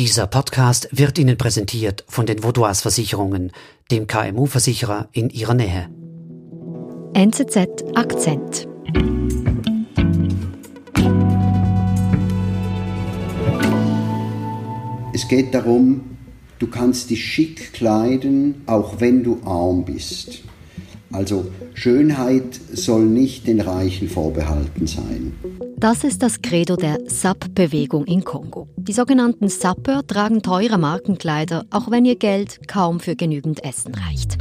Dieser Podcast wird Ihnen präsentiert von den Vaudois Versicherungen, dem KMU-Versicherer in Ihrer Nähe. NZZ Akzent. Es geht darum, du kannst dich schick kleiden, auch wenn du arm bist. Also Schönheit soll nicht den Reichen vorbehalten sein. Das ist das Credo der SAP-Bewegung in Kongo. Die sogenannten Sapper tragen teure Markenkleider, auch wenn ihr Geld kaum für genügend Essen reicht.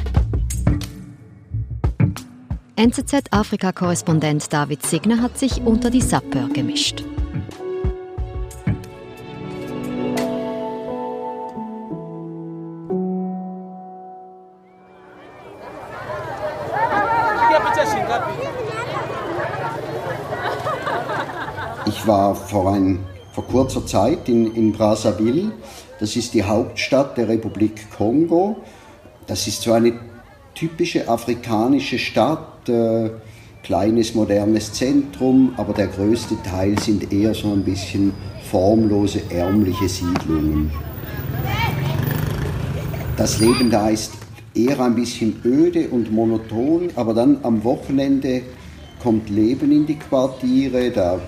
NZZ-Afrika-Korrespondent David Signer hat sich unter die Sapper gemischt. Ich war vor, ein, vor kurzer Zeit in, in Brazzaville. Das ist die Hauptstadt der Republik Kongo. Das ist so eine typische afrikanische Stadt. Äh, kleines, modernes Zentrum, aber der größte Teil sind eher so ein bisschen formlose, ärmliche Siedlungen. Das Leben da ist eher ein bisschen öde und monoton, aber dann am Wochenende kommt Leben in die Quartiere, da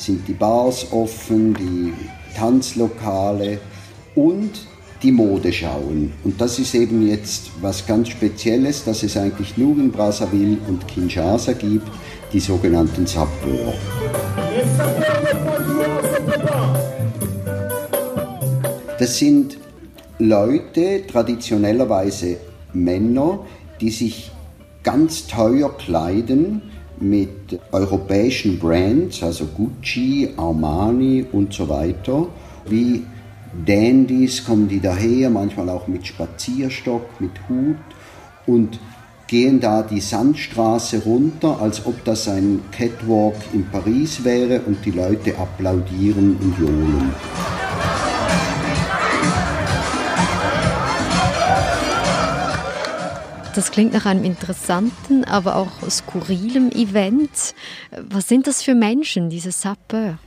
sind die Bars offen, die Tanzlokale und die Modeschauen. Und das ist eben jetzt was ganz Spezielles, dass es eigentlich nur in Brazzaville und Kinshasa gibt, die sogenannten Sapeur. Das sind Leute, traditionellerweise Männer, die sich ganz teuer kleiden mit europäischen Brands, also Gucci, Armani und so weiter. Wie Dandys kommen die daher, manchmal auch mit Spazierstock, mit Hut und gehen da die Sandstraße runter, als ob das ein Catwalk in Paris wäre und die Leute applaudieren und johlen. Das klingt nach einem interessanten, aber auch skurrilen Event. Was sind das für Menschen, diese Sapeur?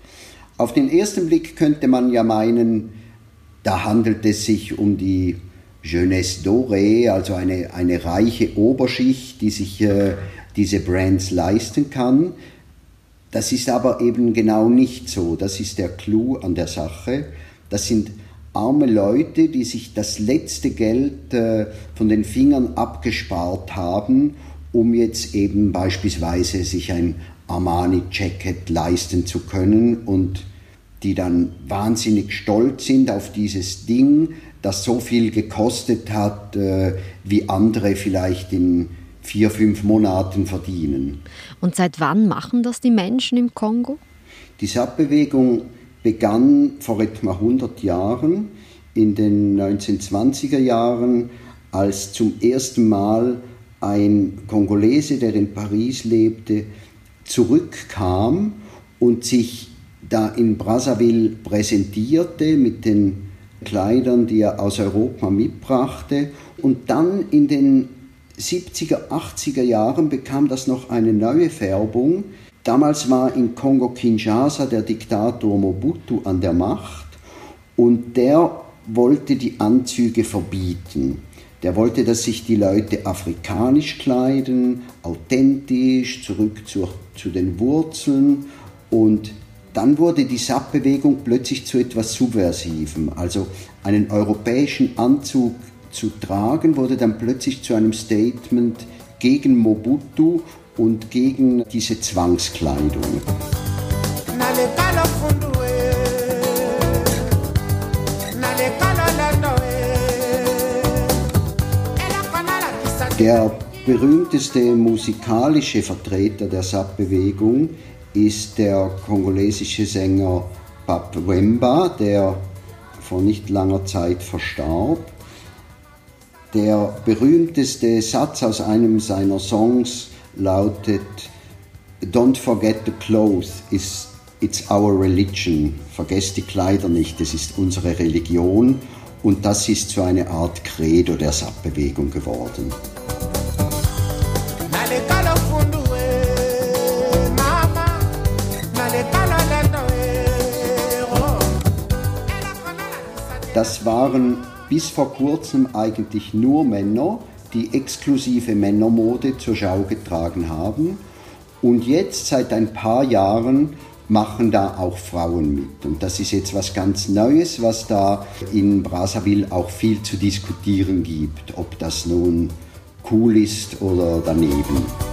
Auf den ersten Blick könnte man ja meinen, da handelt es sich um die Jeunesse dorée, also eine, eine reiche Oberschicht, die sich äh, diese Brands leisten kann. Das ist aber eben genau nicht so. Das ist der Clou an der Sache. Das sind arme Leute, die sich das letzte Geld äh, von den Fingern abgespart haben, um jetzt eben beispielsweise sich ein Armani-Jacket leisten zu können und die dann wahnsinnig stolz sind auf dieses Ding, das so viel gekostet hat, äh, wie andere vielleicht in vier, fünf Monaten verdienen. Und seit wann machen das die Menschen im Kongo? Die SAP-Bewegung begann vor etwa 100 Jahren, in den 1920er Jahren, als zum ersten Mal ein Kongolese, der in Paris lebte, zurückkam und sich da in Brazzaville präsentierte mit den Kleidern, die er aus Europa mitbrachte. Und dann in den 70er, 80er Jahren bekam das noch eine neue Färbung. Damals war in Kongo-Kinshasa der Diktator Mobutu an der Macht und der wollte die Anzüge verbieten. Der wollte, dass sich die Leute afrikanisch kleiden, authentisch, zurück zu, zu den Wurzeln. Und dann wurde die SAP-Bewegung plötzlich zu etwas Subversivem. Also einen europäischen Anzug zu tragen, wurde dann plötzlich zu einem Statement gegen Mobutu und gegen diese Zwangskleidung. Der berühmteste musikalische Vertreter der SAP-Bewegung ist der kongolesische Sänger Pap Wemba, der vor nicht langer Zeit verstarb. Der berühmteste Satz aus einem seiner Songs lautet Don't forget the clothes, it's, our religion. Vergesst die Kleider nicht, es ist unsere Religion. Und das ist so eine Art Credo der SAP-Bewegung geworden. das waren bis vor kurzem eigentlich nur Männer, die exklusive Männermode zur Schau getragen haben. Und jetzt seit ein paar Jahren machen da auch Frauen mit. Und das ist jetzt was ganz Neues, was da in Brazzaville auch viel zu diskutieren gibt, ob das nun cool ist oder daneben.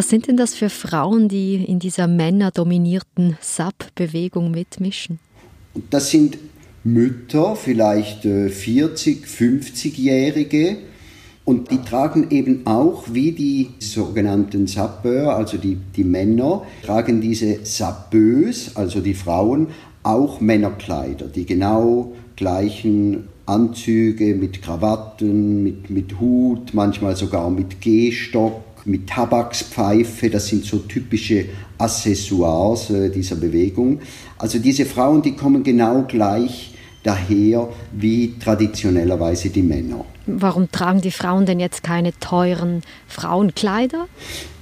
Was sind denn das für Frauen, die in dieser männerdominierten SAP-Bewegung mitmischen? Das sind Mütter, vielleicht 40, äh, 50-Jährige, und die tragen eben auch, wie die sogenannten Sapeurs, also die, die Männer, tragen diese Sapeurs, also die Frauen, auch Männerkleider, die genau gleichen Anzüge mit Krawatten, mit, mit Hut, manchmal sogar mit Gehstock mit Tabakspfeife, das sind so typische Accessoires äh, dieser Bewegung. Also diese Frauen, die kommen genau gleich daher wie traditionellerweise die Männer. Warum tragen die Frauen denn jetzt keine teuren Frauenkleider?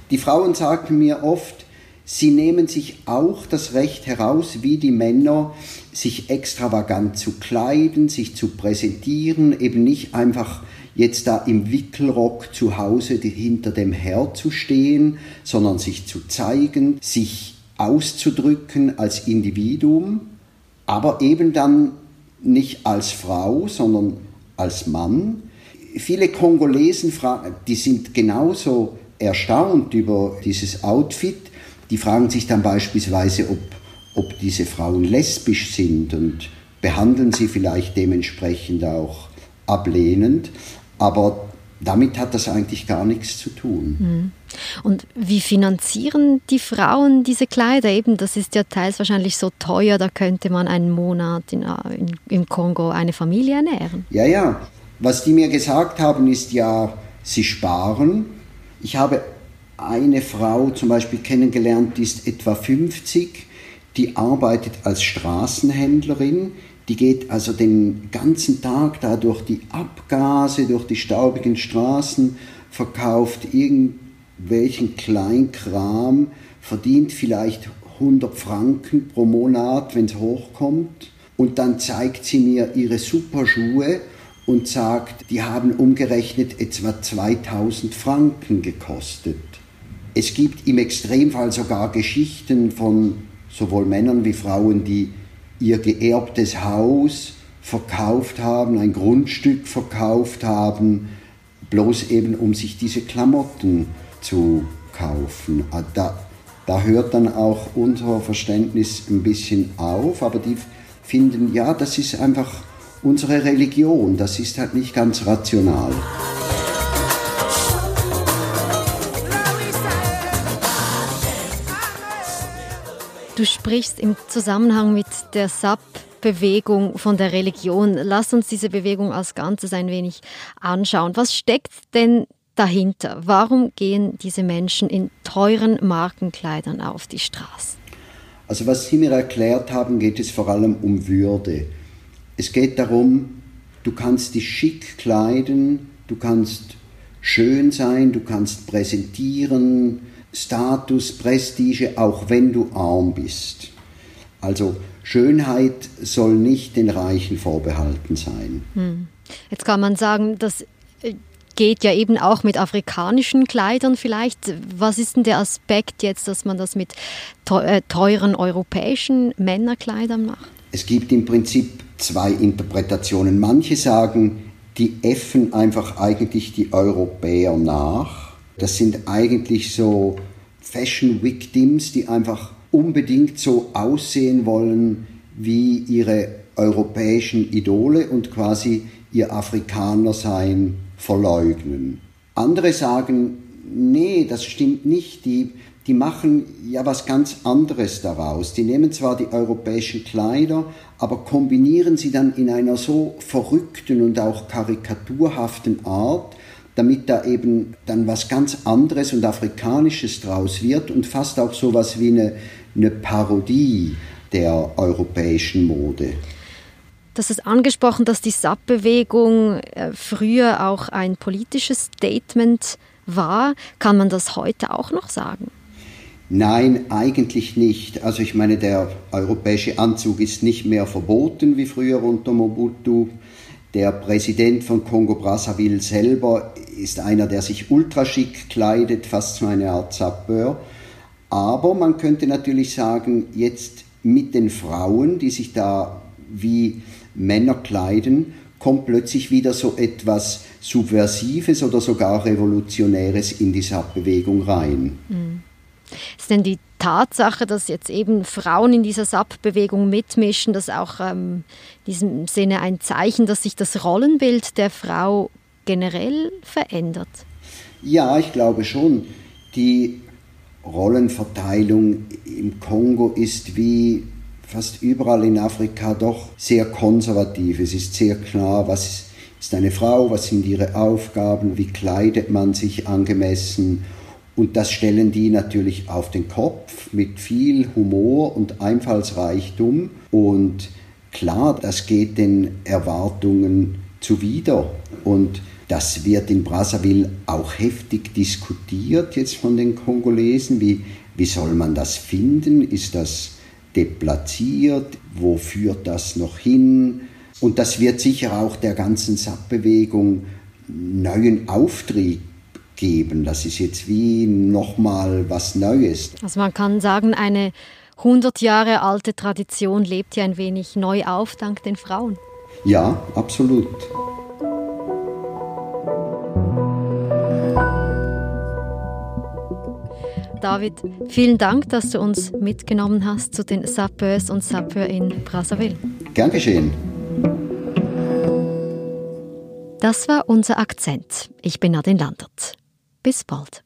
Die Frauen sagen mir oft, sie nehmen sich auch das Recht heraus, wie die Männer, sich extravagant zu kleiden, sich zu präsentieren, eben nicht einfach jetzt da im Wickelrock zu Hause hinter dem Herd zu stehen, sondern sich zu zeigen, sich auszudrücken als Individuum, aber eben dann nicht als Frau, sondern als Mann. Viele Kongolesen, die sind genauso erstaunt über dieses Outfit, die fragen sich dann beispielsweise, ob, ob diese Frauen lesbisch sind und behandeln sie vielleicht dementsprechend auch ablehnend. Aber damit hat das eigentlich gar nichts zu tun. Mhm. Und wie finanzieren die Frauen diese Kleider? Eben, das ist ja teils wahrscheinlich so teuer, da könnte man einen Monat in, in, im Kongo eine Familie ernähren. Ja, ja. Was die mir gesagt haben, ist ja, sie sparen. Ich habe eine Frau zum Beispiel kennengelernt, die ist etwa 50, die arbeitet als Straßenhändlerin die geht also den ganzen Tag da durch die Abgase, durch die staubigen Straßen, verkauft irgendwelchen Kleinkram, verdient vielleicht 100 Franken pro Monat, wenn es hochkommt. Und dann zeigt sie mir ihre Superschuhe und sagt, die haben umgerechnet etwa 2000 Franken gekostet. Es gibt im Extremfall sogar Geschichten von sowohl Männern wie Frauen, die ihr geerbtes Haus verkauft haben, ein Grundstück verkauft haben, bloß eben um sich diese Klamotten zu kaufen. Ah, da, da hört dann auch unser Verständnis ein bisschen auf, aber die finden, ja, das ist einfach unsere Religion, das ist halt nicht ganz rational. Du sprichst im Zusammenhang mit der SAP-Bewegung von der Religion. Lass uns diese Bewegung als Ganzes ein wenig anschauen. Was steckt denn dahinter? Warum gehen diese Menschen in teuren Markenkleidern auf die Straße? Also was Sie mir erklärt haben, geht es vor allem um Würde. Es geht darum, du kannst dich schick kleiden, du kannst schön sein, du kannst präsentieren, Status, Prestige, auch wenn du arm bist. Also Schönheit soll nicht den Reichen vorbehalten sein. Hm. Jetzt kann man sagen, das äh, geht ja eben auch mit afrikanischen Kleidern vielleicht. Was ist denn der Aspekt jetzt, dass man das mit äh, teuren europäischen Männerkleidern macht? Es gibt im Prinzip zwei Interpretationen. Manche sagen, die äffen einfach eigentlich die Europäer nach das sind eigentlich so Fashion Victims, die einfach unbedingt so aussehen wollen wie ihre europäischen Idole und quasi ihr Afrikanersein verleugnen. Andere sagen, nee, das stimmt nicht, die, die machen ja was ganz anderes daraus. Die nehmen zwar die europäischen Kleider, aber kombinieren sie dann in einer so verrückten und auch karikaturhaften Art, damit da eben dann was ganz anderes und Afrikanisches draus wird und fast auch so was wie eine, eine Parodie der europäischen Mode. Das ist angesprochen, dass die SAP-Bewegung äh, früher auch ein politisches Statement war. Kann man das heute auch noch sagen? Nein, eigentlich nicht. Also ich meine, der europäische Anzug ist nicht mehr verboten wie früher unter Mobutu. Der Präsident von Kongo-Brazzaville selber ist einer, der sich ultraschick kleidet, fast so eine Art Sapeur. Aber man könnte natürlich sagen, jetzt mit den Frauen, die sich da wie Männer kleiden, kommt plötzlich wieder so etwas Subversives oder sogar Revolutionäres in die SAP-Bewegung rein. Mhm. Ist denn die Tatsache, dass jetzt eben Frauen in dieser SAP-Bewegung mitmischen, das auch ähm, in diesem Sinne ein Zeichen, dass sich das Rollenbild der Frau generell verändert? Ja, ich glaube schon. Die Rollenverteilung im Kongo ist wie fast überall in Afrika doch sehr konservativ. Es ist sehr klar, was ist eine Frau, was sind ihre Aufgaben, wie kleidet man sich angemessen. Und das stellen die natürlich auf den Kopf mit viel Humor und Einfallsreichtum. Und klar, das geht den Erwartungen zuwider. Und das wird in Brazzaville auch heftig diskutiert jetzt von den Kongolesen. Wie, wie soll man das finden? Ist das deplatziert? Wo führt das noch hin? Und das wird sicher auch der ganzen SAP-Bewegung neuen Auftrieb geben. Das ist jetzt wie nochmal was Neues. Also man kann sagen, eine 100 Jahre alte Tradition lebt ja ein wenig neu auf dank den Frauen. Ja, absolut. David, vielen Dank, dass du uns mitgenommen hast zu den Sapeurs und Sapeurs in Brazzaville. Gern geschehen. Das war unser Akzent. Ich bin Nadine Landert. Bis bald.